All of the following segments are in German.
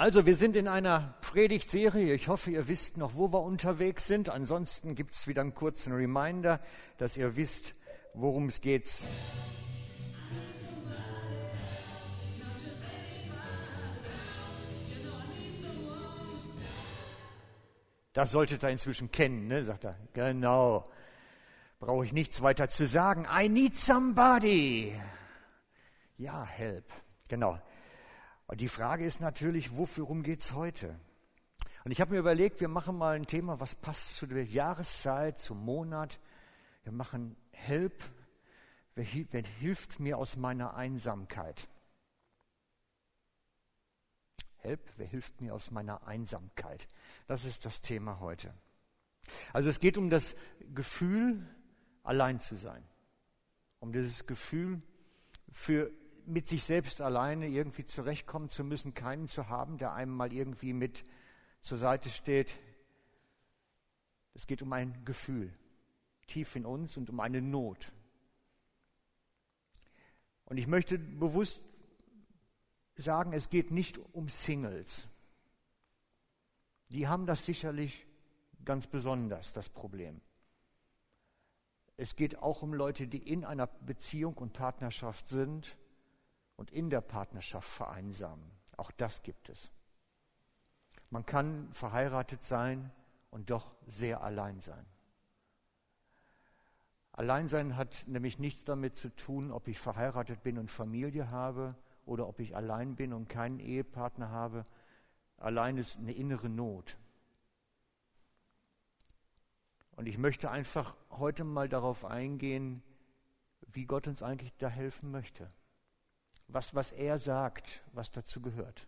Also, wir sind in einer Predigtserie. Ich hoffe, ihr wisst noch, wo wir unterwegs sind. Ansonsten gibt es wieder einen kurzen Reminder, dass ihr wisst, worum es geht. Das solltet ihr inzwischen kennen, ne? sagt er. Genau. Brauche ich nichts weiter zu sagen. I need somebody. Ja, help. Genau. Und die Frage ist natürlich, worum geht es heute? Und ich habe mir überlegt, wir machen mal ein Thema, was passt zu der Jahreszeit, zum Monat. Wir machen Help, wer, wer hilft mir aus meiner Einsamkeit? Help, wer hilft mir aus meiner Einsamkeit? Das ist das Thema heute. Also es geht um das Gefühl, allein zu sein. Um dieses Gefühl, für mit sich selbst alleine irgendwie zurechtkommen zu müssen, keinen zu haben, der einem mal irgendwie mit zur Seite steht. Es geht um ein Gefühl tief in uns und um eine Not. Und ich möchte bewusst sagen, es geht nicht um Singles. Die haben das sicherlich ganz besonders, das Problem. Es geht auch um Leute, die in einer Beziehung und Partnerschaft sind und in der Partnerschaft vereinsamen. Auch das gibt es. Man kann verheiratet sein und doch sehr allein sein. Alleinsein hat nämlich nichts damit zu tun, ob ich verheiratet bin und Familie habe oder ob ich allein bin und keinen Ehepartner habe. Allein ist eine innere Not. Und ich möchte einfach heute mal darauf eingehen, wie Gott uns eigentlich da helfen möchte was, was er sagt, was dazu gehört.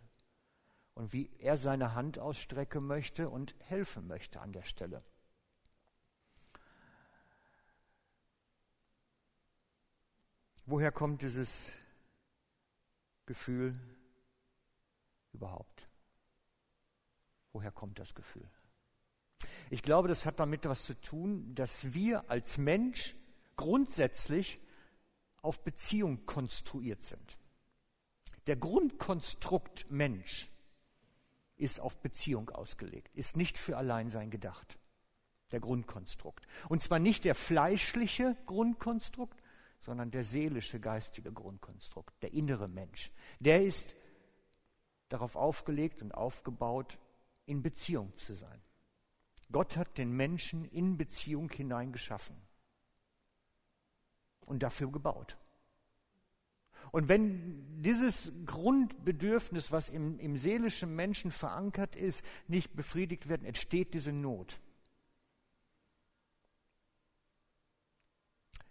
Und wie er seine Hand ausstrecken möchte und helfen möchte an der Stelle. Woher kommt dieses Gefühl überhaupt? Woher kommt das Gefühl? Ich glaube, das hat damit was zu tun, dass wir als Mensch grundsätzlich auf Beziehung konstruiert sind. Der Grundkonstrukt Mensch ist auf Beziehung ausgelegt, ist nicht für Alleinsein gedacht. Der Grundkonstrukt. Und zwar nicht der fleischliche Grundkonstrukt, sondern der seelische, geistige Grundkonstrukt, der innere Mensch. Der ist darauf aufgelegt und aufgebaut, in Beziehung zu sein. Gott hat den Menschen in Beziehung hineingeschaffen und dafür gebaut. Und wenn dieses Grundbedürfnis, was im, im seelischen Menschen verankert ist, nicht befriedigt wird, entsteht diese Not.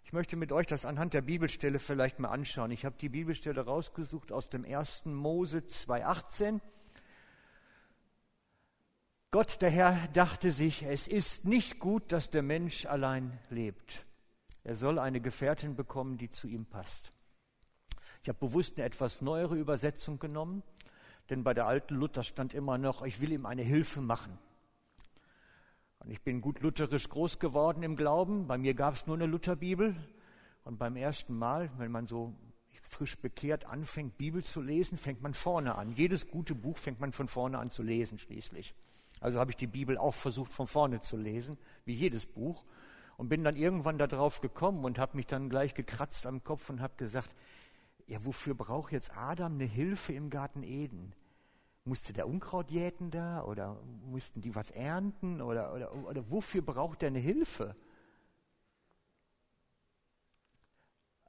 Ich möchte mit euch das anhand der Bibelstelle vielleicht mal anschauen. Ich habe die Bibelstelle rausgesucht aus dem 1. Mose 2,18. Gott, der Herr, dachte sich, es ist nicht gut, dass der Mensch allein lebt. Er soll eine Gefährtin bekommen, die zu ihm passt. Ich habe bewusst eine etwas neuere Übersetzung genommen, denn bei der alten Luther stand immer noch, ich will ihm eine Hilfe machen. Und ich bin gut lutherisch groß geworden im Glauben. Bei mir gab es nur eine Lutherbibel. Und beim ersten Mal, wenn man so frisch bekehrt anfängt, Bibel zu lesen, fängt man vorne an. Jedes gute Buch fängt man von vorne an zu lesen schließlich. Also habe ich die Bibel auch versucht von vorne zu lesen, wie jedes Buch. Und bin dann irgendwann darauf gekommen und habe mich dann gleich gekratzt am Kopf und habe gesagt, ja, wofür braucht jetzt Adam eine Hilfe im Garten Eden? Musste der Unkraut jäten da oder mussten die was ernten oder, oder, oder wofür braucht er eine Hilfe?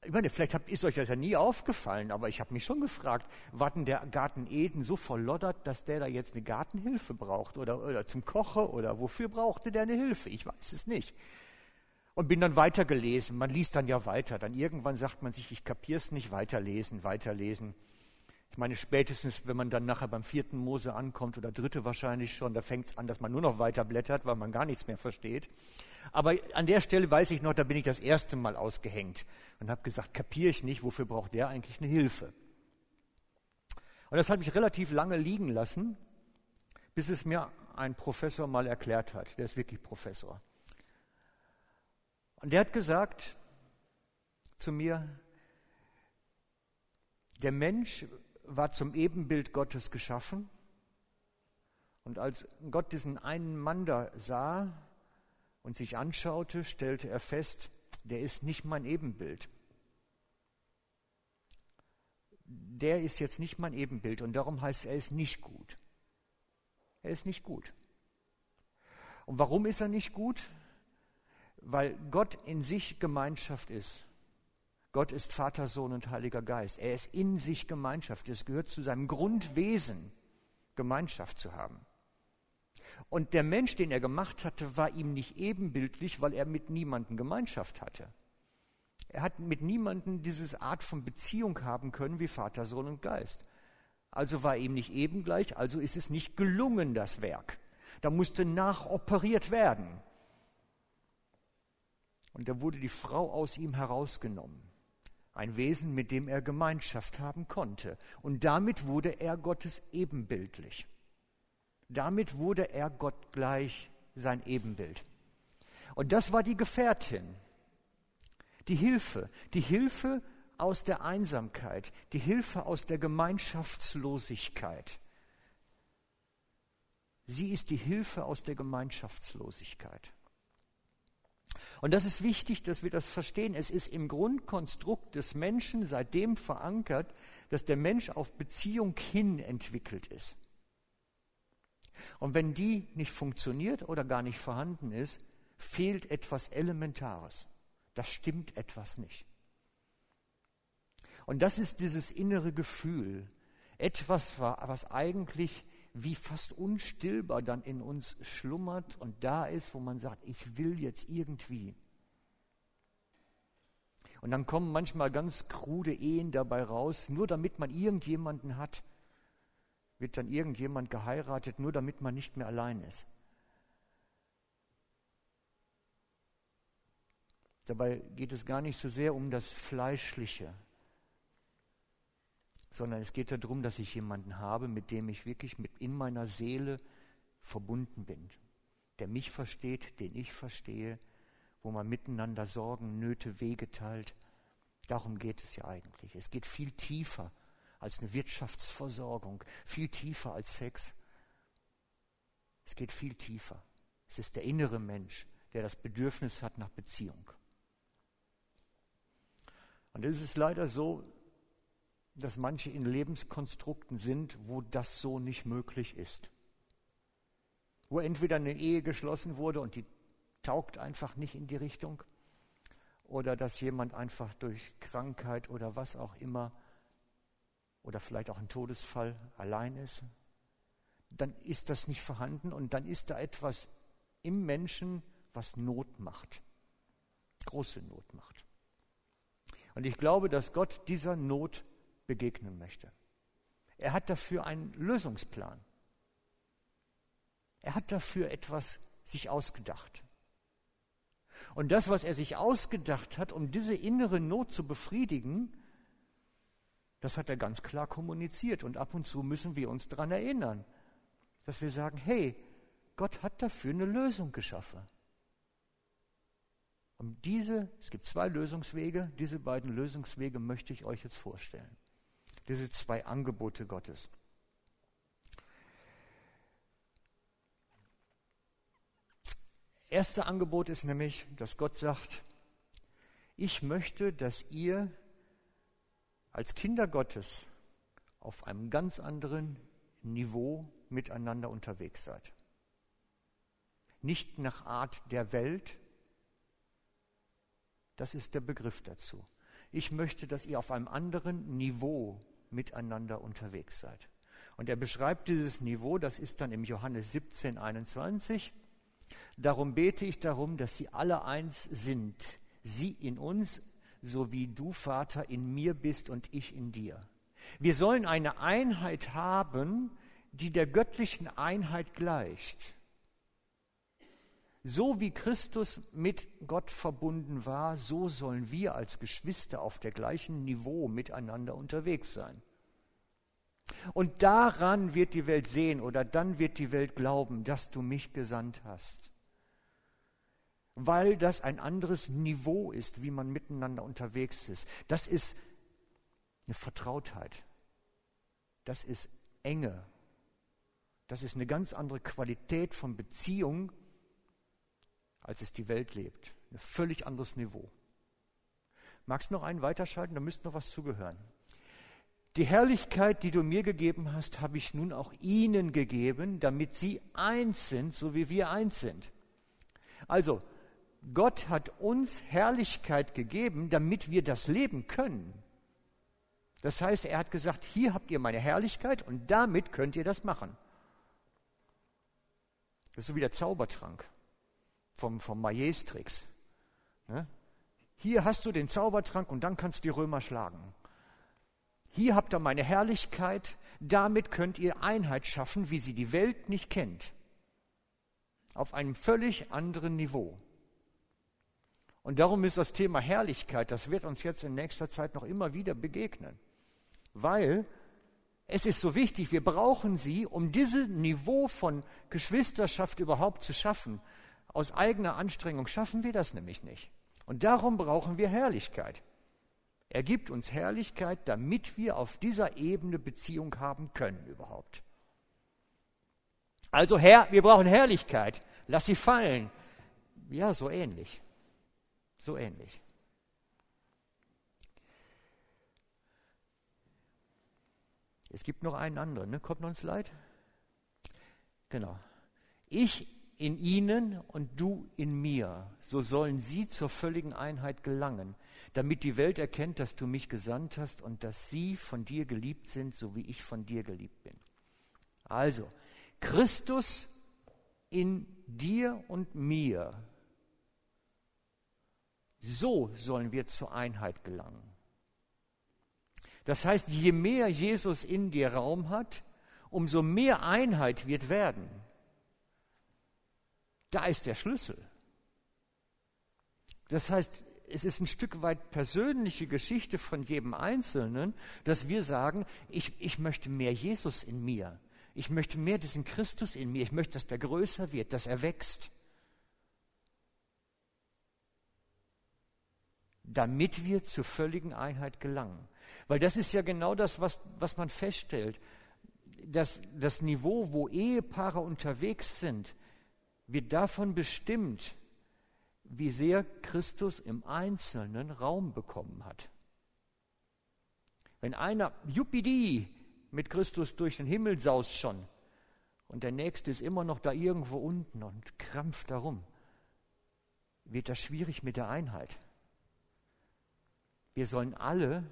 Ich meine, vielleicht ist euch das ja nie aufgefallen, aber ich habe mich schon gefragt, war denn der Garten Eden so verloddert, dass der da jetzt eine Gartenhilfe braucht oder, oder zum Kochen oder wofür brauchte der eine Hilfe? Ich weiß es nicht und bin dann weitergelesen. Man liest dann ja weiter. Dann irgendwann sagt man sich, ich kapier's nicht, weiterlesen, weiterlesen. Ich meine, spätestens, wenn man dann nachher beim vierten Mose ankommt oder dritte wahrscheinlich schon, da fängt es an, dass man nur noch weiter blättert, weil man gar nichts mehr versteht. Aber an der Stelle weiß ich noch, da bin ich das erste Mal ausgehängt und habe gesagt, kapiere ich nicht, wofür braucht der eigentlich eine Hilfe? Und das habe ich relativ lange liegen lassen, bis es mir ein Professor mal erklärt hat. Der ist wirklich Professor. Und der hat gesagt zu mir, der Mensch war zum Ebenbild Gottes geschaffen Und als Gott diesen einen Mann da sah und sich anschaute, stellte er fest, der ist nicht mein Ebenbild. Der ist jetzt nicht mein Ebenbild und darum heißt er ist nicht gut. Er ist nicht gut. Und warum ist er nicht gut? Weil Gott in sich Gemeinschaft ist. Gott ist Vater, Sohn und Heiliger Geist. Er ist in sich Gemeinschaft. Es gehört zu seinem Grundwesen, Gemeinschaft zu haben. Und der Mensch, den er gemacht hatte, war ihm nicht ebenbildlich, weil er mit niemandem Gemeinschaft hatte. Er hat mit niemandem diese Art von Beziehung haben können wie Vater, Sohn und Geist. Also war ihm nicht ebengleich, also ist es nicht gelungen, das Werk. Da musste nachoperiert werden. Und da wurde die Frau aus ihm herausgenommen. Ein Wesen, mit dem er Gemeinschaft haben konnte. Und damit wurde er Gottes ebenbildlich. Damit wurde er Gott gleich sein Ebenbild. Und das war die Gefährtin, die Hilfe, die Hilfe aus der Einsamkeit, die Hilfe aus der Gemeinschaftslosigkeit. Sie ist die Hilfe aus der Gemeinschaftslosigkeit. Und das ist wichtig, dass wir das verstehen. Es ist im Grundkonstrukt des Menschen seitdem verankert, dass der Mensch auf Beziehung hin entwickelt ist. Und wenn die nicht funktioniert oder gar nicht vorhanden ist, fehlt etwas Elementares. Das stimmt etwas nicht. Und das ist dieses innere Gefühl, etwas, was eigentlich wie fast unstillbar dann in uns schlummert und da ist, wo man sagt, ich will jetzt irgendwie. Und dann kommen manchmal ganz krude Ehen dabei raus, nur damit man irgendjemanden hat, wird dann irgendjemand geheiratet, nur damit man nicht mehr allein ist. Dabei geht es gar nicht so sehr um das Fleischliche, sondern es geht darum, dass ich jemanden habe, mit dem ich wirklich mit in meiner Seele verbunden bin, der mich versteht, den ich verstehe, wo man miteinander Sorgen, Nöte, Wege teilt. Darum geht es ja eigentlich. Es geht viel tiefer als eine Wirtschaftsversorgung, viel tiefer als Sex. Es geht viel tiefer. Es ist der innere Mensch, der das Bedürfnis hat nach Beziehung. Und es ist leider so, dass manche in Lebenskonstrukten sind, wo das so nicht möglich ist. Wo entweder eine Ehe geschlossen wurde und die taugt einfach nicht in die Richtung, oder dass jemand einfach durch Krankheit oder was auch immer oder vielleicht auch ein Todesfall allein ist, dann ist das nicht vorhanden und dann ist da etwas im Menschen, was Not macht, große Not macht. Und ich glaube, dass Gott dieser Not begegnen möchte. Er hat dafür einen Lösungsplan. Er hat dafür etwas sich ausgedacht. Und das, was er sich ausgedacht hat, um diese innere Not zu befriedigen, das hat er ganz klar kommuniziert. Und ab und zu müssen wir uns daran erinnern, dass wir sagen, hey, Gott hat dafür eine Lösung geschaffen. Und diese, es gibt zwei Lösungswege, diese beiden Lösungswege möchte ich euch jetzt vorstellen diese zwei Angebote Gottes. Erste Angebot ist nämlich, dass Gott sagt, ich möchte, dass ihr als Kinder Gottes auf einem ganz anderen Niveau miteinander unterwegs seid. Nicht nach Art der Welt, das ist der Begriff dazu. Ich möchte, dass ihr auf einem anderen Niveau miteinander unterwegs seid. Und er beschreibt dieses Niveau, das ist dann im Johannes 17, 21. Darum bete ich darum, dass sie alle eins sind, sie in uns, so wie du, Vater, in mir bist und ich in dir. Wir sollen eine Einheit haben, die der göttlichen Einheit gleicht. So wie Christus mit Gott verbunden war, so sollen wir als Geschwister auf der gleichen Niveau miteinander unterwegs sein. Und daran wird die Welt sehen oder dann wird die Welt glauben, dass du mich gesandt hast. Weil das ein anderes Niveau ist, wie man miteinander unterwegs ist. Das ist eine Vertrautheit. Das ist Enge. Das ist eine ganz andere Qualität von Beziehung, als es die Welt lebt. Ein völlig anderes Niveau. Magst du noch einen weiterschalten? Da müsste noch was zugehören. Die Herrlichkeit, die du mir gegeben hast, habe ich nun auch ihnen gegeben, damit sie eins sind, so wie wir eins sind. Also, Gott hat uns Herrlichkeit gegeben, damit wir das leben können. Das heißt, er hat gesagt, hier habt ihr meine Herrlichkeit und damit könnt ihr das machen. Das ist so wie der Zaubertrank vom, vom Majestrix. Ne? Hier hast du den Zaubertrank und dann kannst du die Römer schlagen. Hier habt ihr meine Herrlichkeit, damit könnt ihr Einheit schaffen, wie sie die Welt nicht kennt. Auf einem völlig anderen Niveau. Und darum ist das Thema Herrlichkeit, das wird uns jetzt in nächster Zeit noch immer wieder begegnen. Weil es ist so wichtig, wir brauchen sie, um dieses Niveau von Geschwisterschaft überhaupt zu schaffen. Aus eigener Anstrengung schaffen wir das nämlich nicht. Und darum brauchen wir Herrlichkeit. Er gibt uns Herrlichkeit, damit wir auf dieser Ebene Beziehung haben können überhaupt. Also Herr, wir brauchen Herrlichkeit. Lass sie fallen. Ja, so ähnlich. So ähnlich. Es gibt noch einen anderen, ne? kommt noch ein Slide? Genau. Ich in ihnen und du in mir, so sollen sie zur völligen Einheit gelangen, damit die Welt erkennt, dass du mich gesandt hast und dass sie von dir geliebt sind, so wie ich von dir geliebt bin. Also, Christus in dir und mir, so sollen wir zur Einheit gelangen. Das heißt, je mehr Jesus in dir Raum hat, umso mehr Einheit wird werden. Da ist der Schlüssel. Das heißt, es ist ein Stück weit persönliche Geschichte von jedem Einzelnen, dass wir sagen, ich, ich möchte mehr Jesus in mir. Ich möchte mehr diesen Christus in mir. Ich möchte, dass der größer wird, dass er wächst. Damit wir zur völligen Einheit gelangen. Weil das ist ja genau das, was, was man feststellt. Das, das Niveau, wo Ehepaare unterwegs sind, wird davon bestimmt, wie sehr Christus im Einzelnen Raum bekommen hat. Wenn einer Jupidi mit Christus durch den Himmel saust schon und der Nächste ist immer noch da irgendwo unten und krampft darum, wird das schwierig mit der Einheit. Wir sollen alle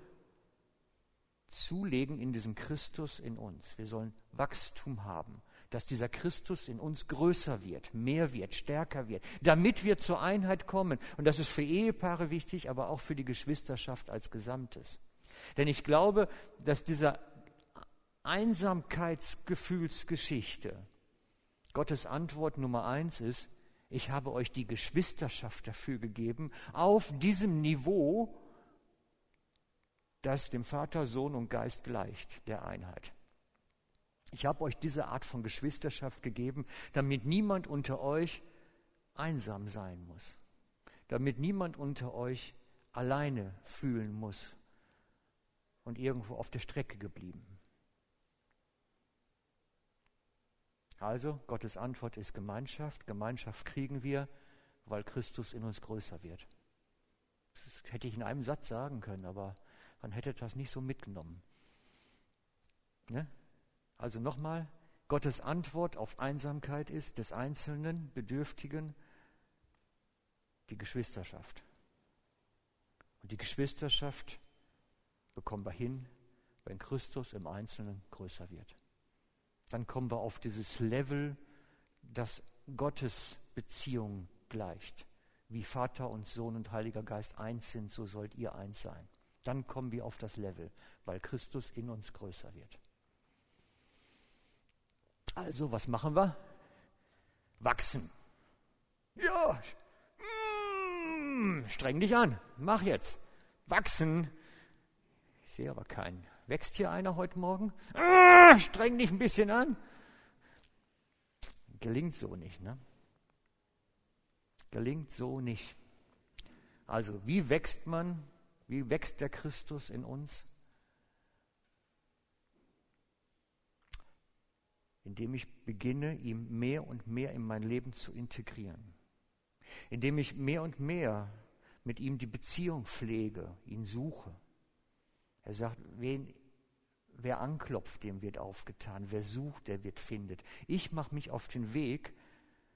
zulegen in diesem Christus in uns. Wir sollen Wachstum haben dass dieser Christus in uns größer wird, mehr wird, stärker wird, damit wir zur Einheit kommen. Und das ist für Ehepaare wichtig, aber auch für die Geschwisterschaft als Gesamtes. Denn ich glaube, dass dieser Einsamkeitsgefühlsgeschichte Gottes Antwort Nummer eins ist, ich habe euch die Geschwisterschaft dafür gegeben, auf diesem Niveau, das dem Vater, Sohn und Geist gleicht, der Einheit. Ich habe euch diese Art von Geschwisterschaft gegeben, damit niemand unter euch einsam sein muss, damit niemand unter euch alleine fühlen muss und irgendwo auf der Strecke geblieben. Also, Gottes Antwort ist Gemeinschaft. Gemeinschaft kriegen wir, weil Christus in uns größer wird. Das hätte ich in einem Satz sagen können, aber man hätte das nicht so mitgenommen. Ne? Also nochmal, Gottes Antwort auf Einsamkeit ist des Einzelnen, Bedürftigen, die Geschwisterschaft. Und die Geschwisterschaft bekommen wir hin, wenn Christus im Einzelnen größer wird. Dann kommen wir auf dieses Level, das Gottes Beziehung gleicht. Wie Vater und Sohn und Heiliger Geist eins sind, so sollt ihr eins sein. Dann kommen wir auf das Level, weil Christus in uns größer wird. Also, was machen wir? Wachsen. Ja, mm, streng dich an. Mach jetzt. Wachsen. Ich sehe aber keinen. Wächst hier einer heute Morgen? Ah, streng dich ein bisschen an. Gelingt so nicht, ne? Gelingt so nicht. Also, wie wächst man? Wie wächst der Christus in uns? Indem ich beginne, ihm mehr und mehr in mein Leben zu integrieren. Indem ich mehr und mehr mit ihm die Beziehung pflege, ihn suche. Er sagt, wen, wer anklopft, dem wird aufgetan. Wer sucht, der wird findet. Ich mache mich auf den Weg,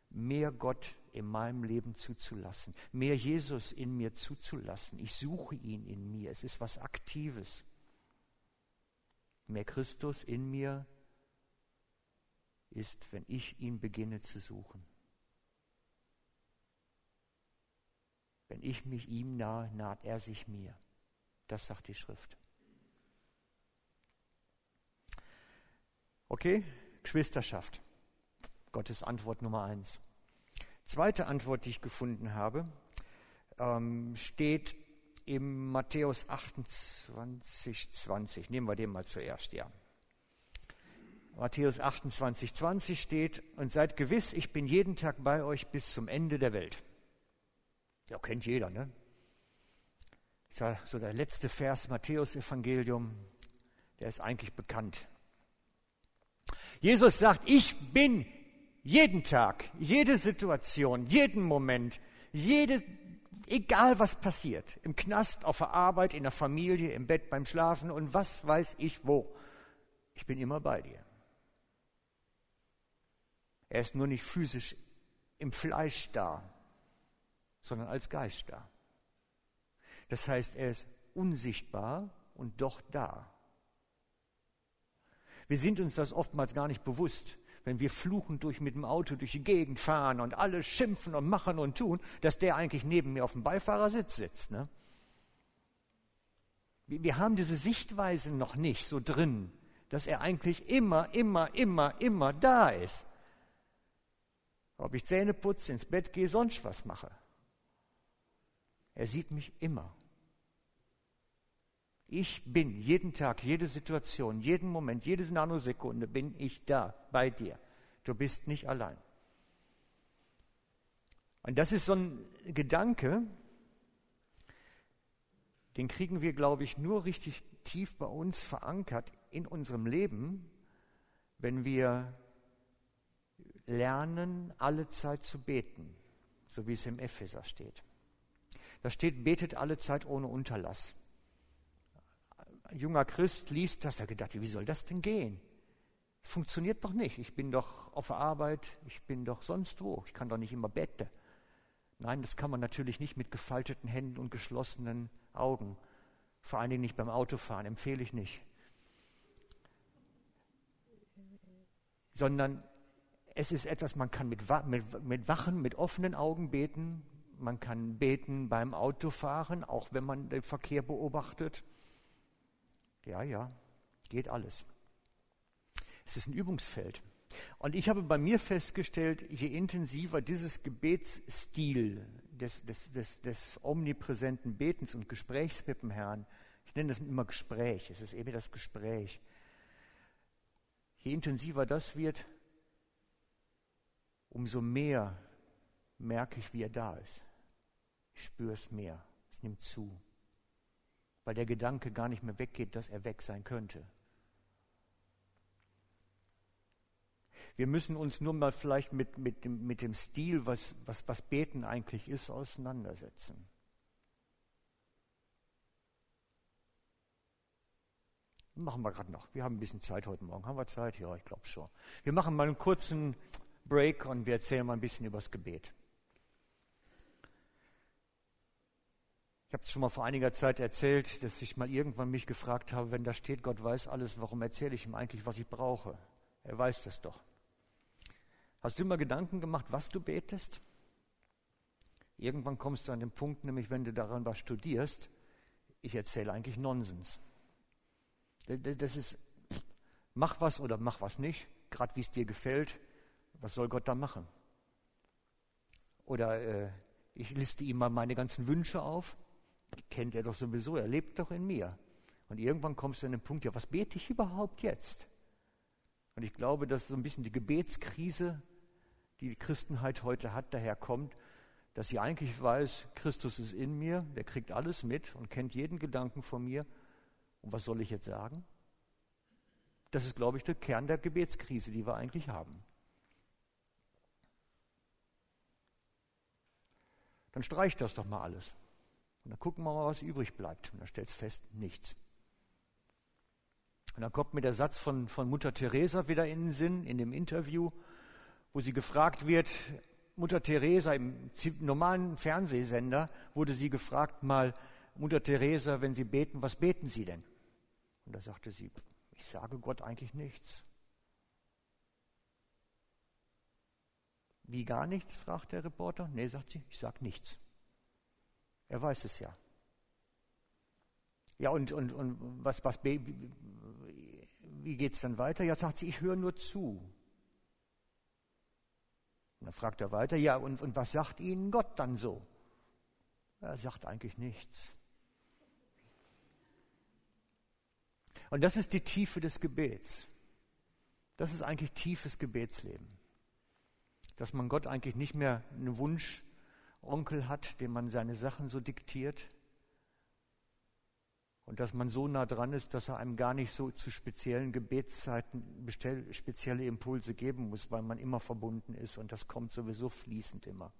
mehr Gott in meinem Leben zuzulassen, mehr Jesus in mir zuzulassen. Ich suche ihn in mir. Es ist was Aktives. Mehr Christus in mir ist, wenn ich ihn beginne zu suchen. Wenn ich mich ihm nahe, naht er sich mir. Das sagt die Schrift. Okay, Geschwisterschaft. Gottes Antwort Nummer eins. Zweite Antwort, die ich gefunden habe, ähm, steht im Matthäus 28, 20. Nehmen wir den mal zuerst, ja. Matthäus 28, 20 steht, und seid gewiss, ich bin jeden Tag bei euch bis zum Ende der Welt. Ja, kennt jeder, ne? Das ist ja so der letzte Vers Matthäus-Evangelium, der ist eigentlich bekannt. Jesus sagt, ich bin jeden Tag, jede Situation, jeden Moment, jede, egal was passiert, im Knast, auf der Arbeit, in der Familie, im Bett, beim Schlafen und was weiß ich wo, ich bin immer bei dir. Er ist nur nicht physisch im Fleisch da, sondern als Geist da. Das heißt, er ist unsichtbar und doch da. Wir sind uns das oftmals gar nicht bewusst, wenn wir fluchend durch mit dem Auto durch die Gegend fahren und alle schimpfen und machen und tun, dass der eigentlich neben mir auf dem Beifahrersitz sitzt. Ne? Wir, haben diese Sichtweise noch nicht so drin, dass er eigentlich immer, immer, immer, immer da ist. Ob ich Zähne putze, ins Bett gehe, sonst was mache. Er sieht mich immer. Ich bin jeden Tag, jede Situation, jeden Moment, jede Nanosekunde bin ich da bei dir. Du bist nicht allein. Und das ist so ein Gedanke, den kriegen wir, glaube ich, nur richtig tief bei uns verankert in unserem Leben, wenn wir lernen, alle Zeit zu beten, so wie es im Epheser steht. Da steht, betet alle Zeit ohne Unterlass ein junger Christ liest das, er gedacht, wie soll das denn gehen? Das funktioniert doch nicht. Ich bin doch auf der Arbeit, ich bin doch sonst wo. Ich kann doch nicht immer beten. Nein, das kann man natürlich nicht mit gefalteten Händen und geschlossenen Augen. Vor allen Dingen nicht beim Autofahren, empfehle ich nicht. Sondern es ist etwas, man kann mit, mit, mit wachen, mit offenen Augen beten. Man kann beten beim Autofahren, auch wenn man den Verkehr beobachtet. Ja, ja, geht alles. Es ist ein Übungsfeld. Und ich habe bei mir festgestellt, je intensiver dieses Gebetsstil des, des, des, des omnipräsenten Betens und Gesprächs mit dem Herrn, ich nenne das immer Gespräch, es ist eben das Gespräch, je intensiver das wird, umso mehr merke ich, wie er da ist. Ich spüre es mehr, es nimmt zu weil der Gedanke gar nicht mehr weggeht, dass er weg sein könnte. Wir müssen uns nur mal vielleicht mit, mit, dem, mit dem Stil, was, was, was Beten eigentlich ist, auseinandersetzen. Machen wir gerade noch. Wir haben ein bisschen Zeit heute Morgen. Haben wir Zeit? Ja, ich glaube schon. Wir machen mal einen kurzen Break und wir erzählen mal ein bisschen über das Gebet. habe es schon mal vor einiger Zeit erzählt, dass ich mal irgendwann mich gefragt habe, wenn da steht, Gott weiß alles, warum erzähle ich ihm eigentlich, was ich brauche? Er weiß das doch. Hast du immer Gedanken gemacht, was du betest? Irgendwann kommst du an den Punkt, nämlich wenn du daran was studierst, ich erzähle eigentlich Nonsens. Das ist, mach was oder mach was nicht, gerade wie es dir gefällt, was soll Gott da machen? Oder äh, ich liste ihm mal meine ganzen Wünsche auf kennt er doch sowieso, er lebt doch in mir. Und irgendwann kommst du an den Punkt, ja, was bete ich überhaupt jetzt? Und ich glaube, dass so ein bisschen die Gebetskrise, die die Christenheit heute hat, daher kommt, dass sie eigentlich weiß, Christus ist in mir, der kriegt alles mit und kennt jeden Gedanken von mir. Und was soll ich jetzt sagen? Das ist, glaube ich, der Kern der Gebetskrise, die wir eigentlich haben. Dann streicht das doch mal alles. Und dann gucken wir mal, was übrig bleibt. Und dann stellt es fest, nichts. Und dann kommt mir der Satz von, von Mutter Teresa wieder in den Sinn, in dem Interview, wo sie gefragt wird, Mutter Teresa im normalen Fernsehsender wurde sie gefragt mal, Mutter Teresa, wenn Sie beten, was beten Sie denn? Und da sagte sie, ich sage Gott eigentlich nichts. Wie gar nichts? fragt der Reporter. Nee, sagt sie, ich sage nichts. Er weiß es ja. Ja, und, und, und was, was, wie geht es dann weiter? Ja, sagt sie, ich höre nur zu. Und dann fragt er weiter, ja, und, und was sagt Ihnen Gott dann so? Er sagt eigentlich nichts. Und das ist die Tiefe des Gebets. Das ist eigentlich tiefes Gebetsleben. Dass man Gott eigentlich nicht mehr einen Wunschonkel hat, dem man seine Sachen so diktiert. Und dass man so nah dran ist, dass er einem gar nicht so zu speziellen Gebetszeiten spezielle Impulse geben muss, weil man immer verbunden ist und das kommt sowieso fließend immer.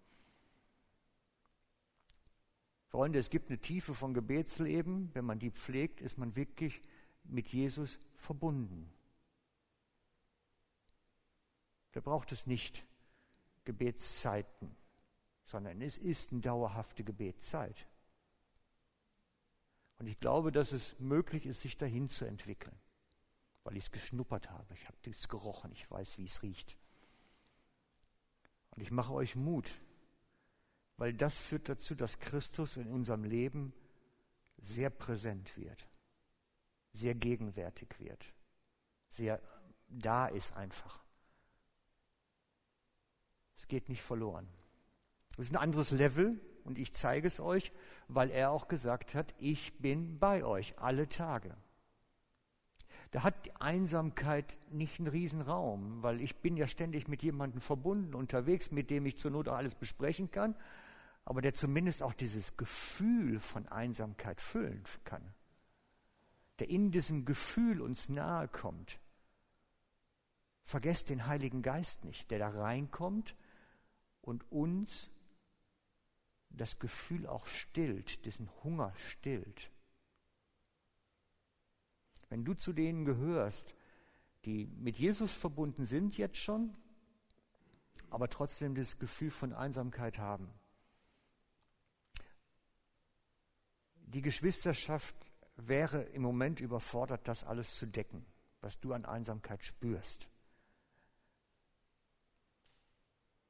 Freunde, es gibt eine Tiefe von Gebetsleben. Wenn man die pflegt, ist man wirklich mit Jesus verbunden. Da braucht es nicht Gebetszeiten, sondern es ist eine dauerhafte Gebetszeit. Und ich glaube, dass es möglich ist, sich dahin zu entwickeln, weil ich es geschnuppert habe. Ich habe es gerochen, ich weiß, wie es riecht. Und ich mache euch Mut, weil das führt dazu, dass Christus in unserem Leben sehr präsent wird sehr gegenwärtig wird, sehr da ist einfach. Es geht nicht verloren. Es ist ein anderes Level und ich zeige es euch, weil er auch gesagt hat, ich bin bei euch alle Tage. Da hat die Einsamkeit nicht einen Riesenraum, weil ich bin ja ständig mit jemandem verbunden, unterwegs, mit dem ich zur Not auch alles besprechen kann, aber der zumindest auch dieses Gefühl von Einsamkeit füllen kann der in diesem Gefühl uns nahe kommt. Vergesst den Heiligen Geist nicht, der da reinkommt und uns das Gefühl auch stillt, diesen Hunger stillt. Wenn du zu denen gehörst, die mit Jesus verbunden sind jetzt schon, aber trotzdem das Gefühl von Einsamkeit haben. Die Geschwisterschaft wäre im Moment überfordert, das alles zu decken, was du an Einsamkeit spürst.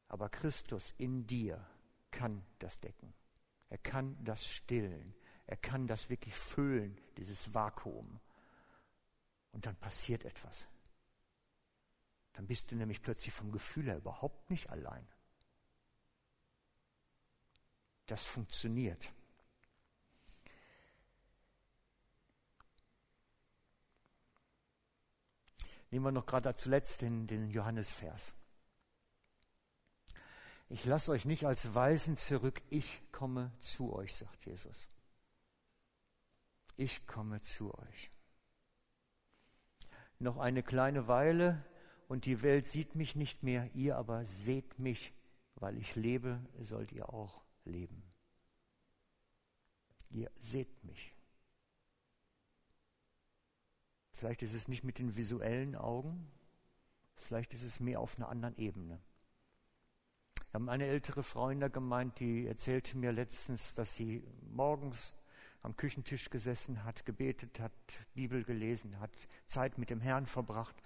Aber Christus in dir kann das decken. Er kann das stillen. Er kann das wirklich füllen, dieses Vakuum. Und dann passiert etwas. Dann bist du nämlich plötzlich vom Gefühl her überhaupt nicht allein. Das funktioniert. Nehmen wir noch gerade zuletzt den, den Johannesvers. Ich lasse euch nicht als Weisen zurück, ich komme zu euch, sagt Jesus. Ich komme zu euch. Noch eine kleine Weile und die Welt sieht mich nicht mehr, ihr aber seht mich, weil ich lebe, sollt ihr auch leben. Ihr seht mich. Vielleicht ist es nicht mit den visuellen Augen, vielleicht ist es mehr auf einer anderen Ebene. Wir haben eine ältere Frau in der Gemeinde, die erzählte mir letztens, dass sie morgens am Küchentisch gesessen hat, gebetet hat, Bibel gelesen hat, Zeit mit dem Herrn verbracht.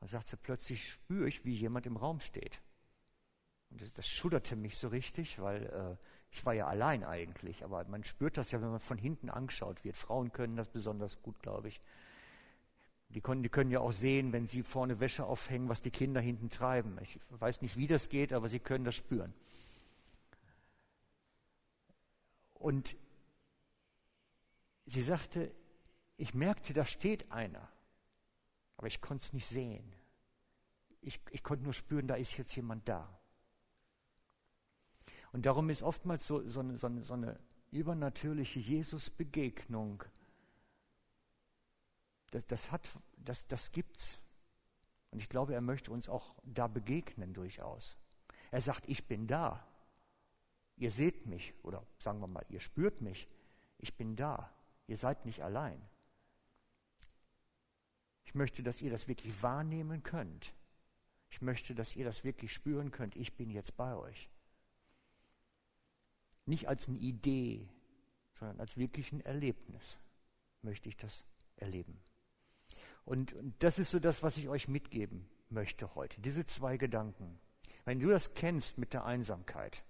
Und sagt sie, plötzlich spüre ich, wie jemand im Raum steht. Und das, das schudderte mich so richtig, weil äh, ich war ja allein eigentlich. Aber man spürt das ja, wenn man von hinten angeschaut wird. Frauen können das besonders gut, glaube ich. Die können, die können ja auch sehen, wenn sie vorne Wäsche aufhängen, was die Kinder hinten treiben. Ich weiß nicht, wie das geht, aber sie können das spüren. Und sie sagte, ich merkte, da steht einer, aber ich konnte es nicht sehen. Ich, ich konnte nur spüren, da ist jetzt jemand da. Und darum ist oftmals so, so, eine, so eine, so eine übernatürliche Jesus-Begegnung das, das, hat, das, das gibt's. Und ich glaube, er möchte uns auch da begegnen durchaus. Er sagt, ich bin da. Ihr seht mich oder sagen wir mal, ihr spürt mich. Ich bin da. Ihr seid nicht allein. Ich möchte, dass ihr das wirklich wahrnehmen könnt. Ich möchte, dass ihr das wirklich spüren könnt. Ich bin jetzt bei euch. Nicht als eine Idee, sondern als wirklich ein Erlebnis möchte ich das erleben. Und, das ist so das, was ich euch mitgeben möchte heute. Diese zwei Gedanken. Wenn du das kennst mit der Einsamkeit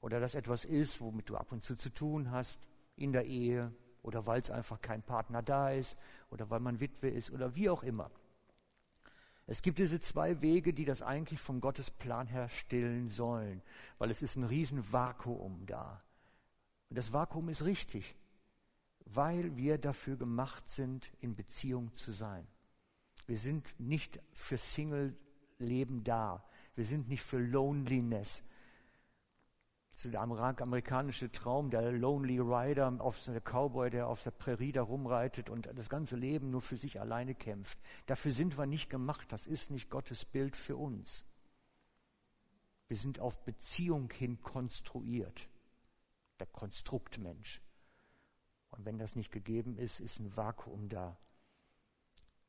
oder das etwas ist, womit du ab und zu zu tun hast, in der Ehe oder weil es einfach kein Partner da ist oder weil man Witwe ist oder wie auch immer. Es gibt diese zwei Wege, die das eigentlich vom Gottesplan her stillen sollen, weil es ist ein Riesenvakuum da. Und das Vakuum ist richtig, weil wir dafür gemacht sind, in Beziehung zu sein. Wir sind nicht für Single-Leben da. Wir sind nicht für Loneliness. So der amerikanische Traum, der Lonely Rider, auf der Cowboy, der auf der Prärie da rumreitet und das ganze Leben nur für sich alleine kämpft. Dafür sind wir nicht gemacht. Das ist nicht Gottes Bild für uns. Wir sind auf Beziehung hin konstruiert. Der Konstruktmensch. Und wenn das nicht gegeben ist, ist ein Vakuum da.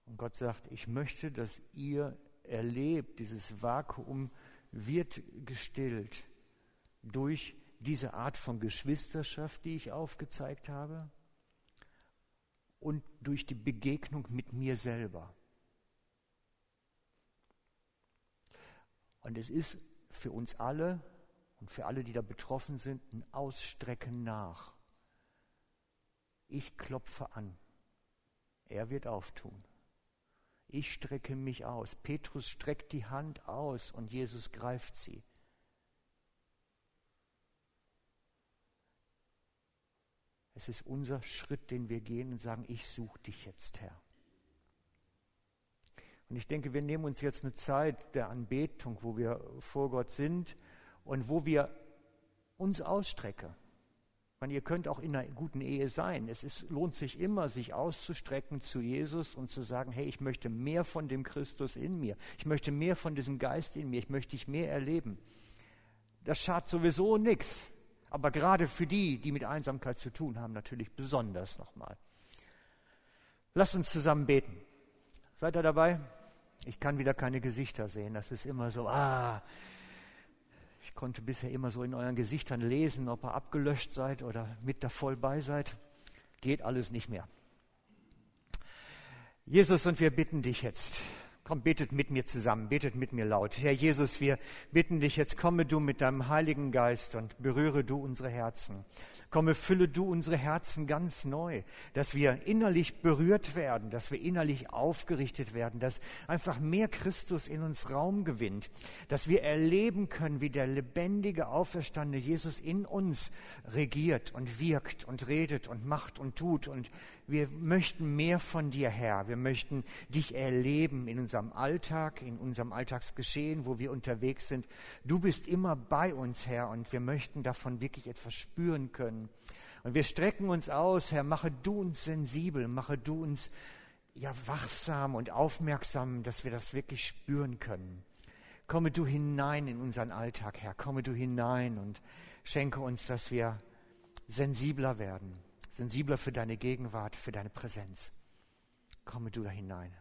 Und Gott sagt, ich möchte, dass ihr erlebt, dieses Vakuum wird gestillt durch diese Art von Geschwisterschaft, die ich aufgezeigt habe, und durch die Begegnung mit mir selber. Und es ist für uns alle und für alle, die da betroffen sind, ein Ausstrecken nach. Ich klopfe an. Er wird auftun. Ich strecke mich aus. Petrus streckt die Hand aus und Jesus greift sie. Es ist unser Schritt, den wir gehen und sagen, ich suche dich jetzt, Herr. Und ich denke, wir nehmen uns jetzt eine Zeit der Anbetung, wo wir vor Gott sind und wo wir uns ausstrecken. Meine, ihr könnt auch in einer guten Ehe sein. Es ist, lohnt sich immer, sich auszustrecken zu Jesus und zu sagen, hey, ich möchte mehr von dem Christus in mir. Ich möchte mehr von diesem Geist in mir. Ich möchte dich mehr erleben. Das schadet sowieso nichts. Aber gerade für die, die mit Einsamkeit zu tun haben, natürlich besonders nochmal. Lasst uns zusammen beten. Seid ihr dabei? Ich kann wieder keine Gesichter sehen. Das ist immer so, ah, ich konnte bisher immer so in euren Gesichtern lesen, ob ihr abgelöscht seid oder mit da voll bei seid. Geht alles nicht mehr. Jesus, und wir bitten dich jetzt, Komm, betet mit mir zusammen, betet mit mir laut. Herr Jesus, wir bitten dich jetzt, komme du mit deinem Heiligen Geist und berühre du unsere Herzen. Komme, fülle du unsere Herzen ganz neu, dass wir innerlich berührt werden, dass wir innerlich aufgerichtet werden, dass einfach mehr Christus in uns Raum gewinnt, dass wir erleben können, wie der lebendige, auferstandene Jesus in uns regiert und wirkt und redet und macht und tut. Und wir möchten mehr von dir, Herr. Wir möchten dich erleben in unserem Alltag, in unserem Alltagsgeschehen, wo wir unterwegs sind. Du bist immer bei uns, Herr, und wir möchten davon wirklich etwas spüren können können. Und wir strecken uns aus, Herr, mache du uns sensibel, mache du uns ja wachsam und aufmerksam, dass wir das wirklich spüren können. Komme du hinein in unseren Alltag, Herr, komme du hinein und schenke uns, dass wir sensibler werden, sensibler für deine Gegenwart, für deine Präsenz. Komme du da hinein.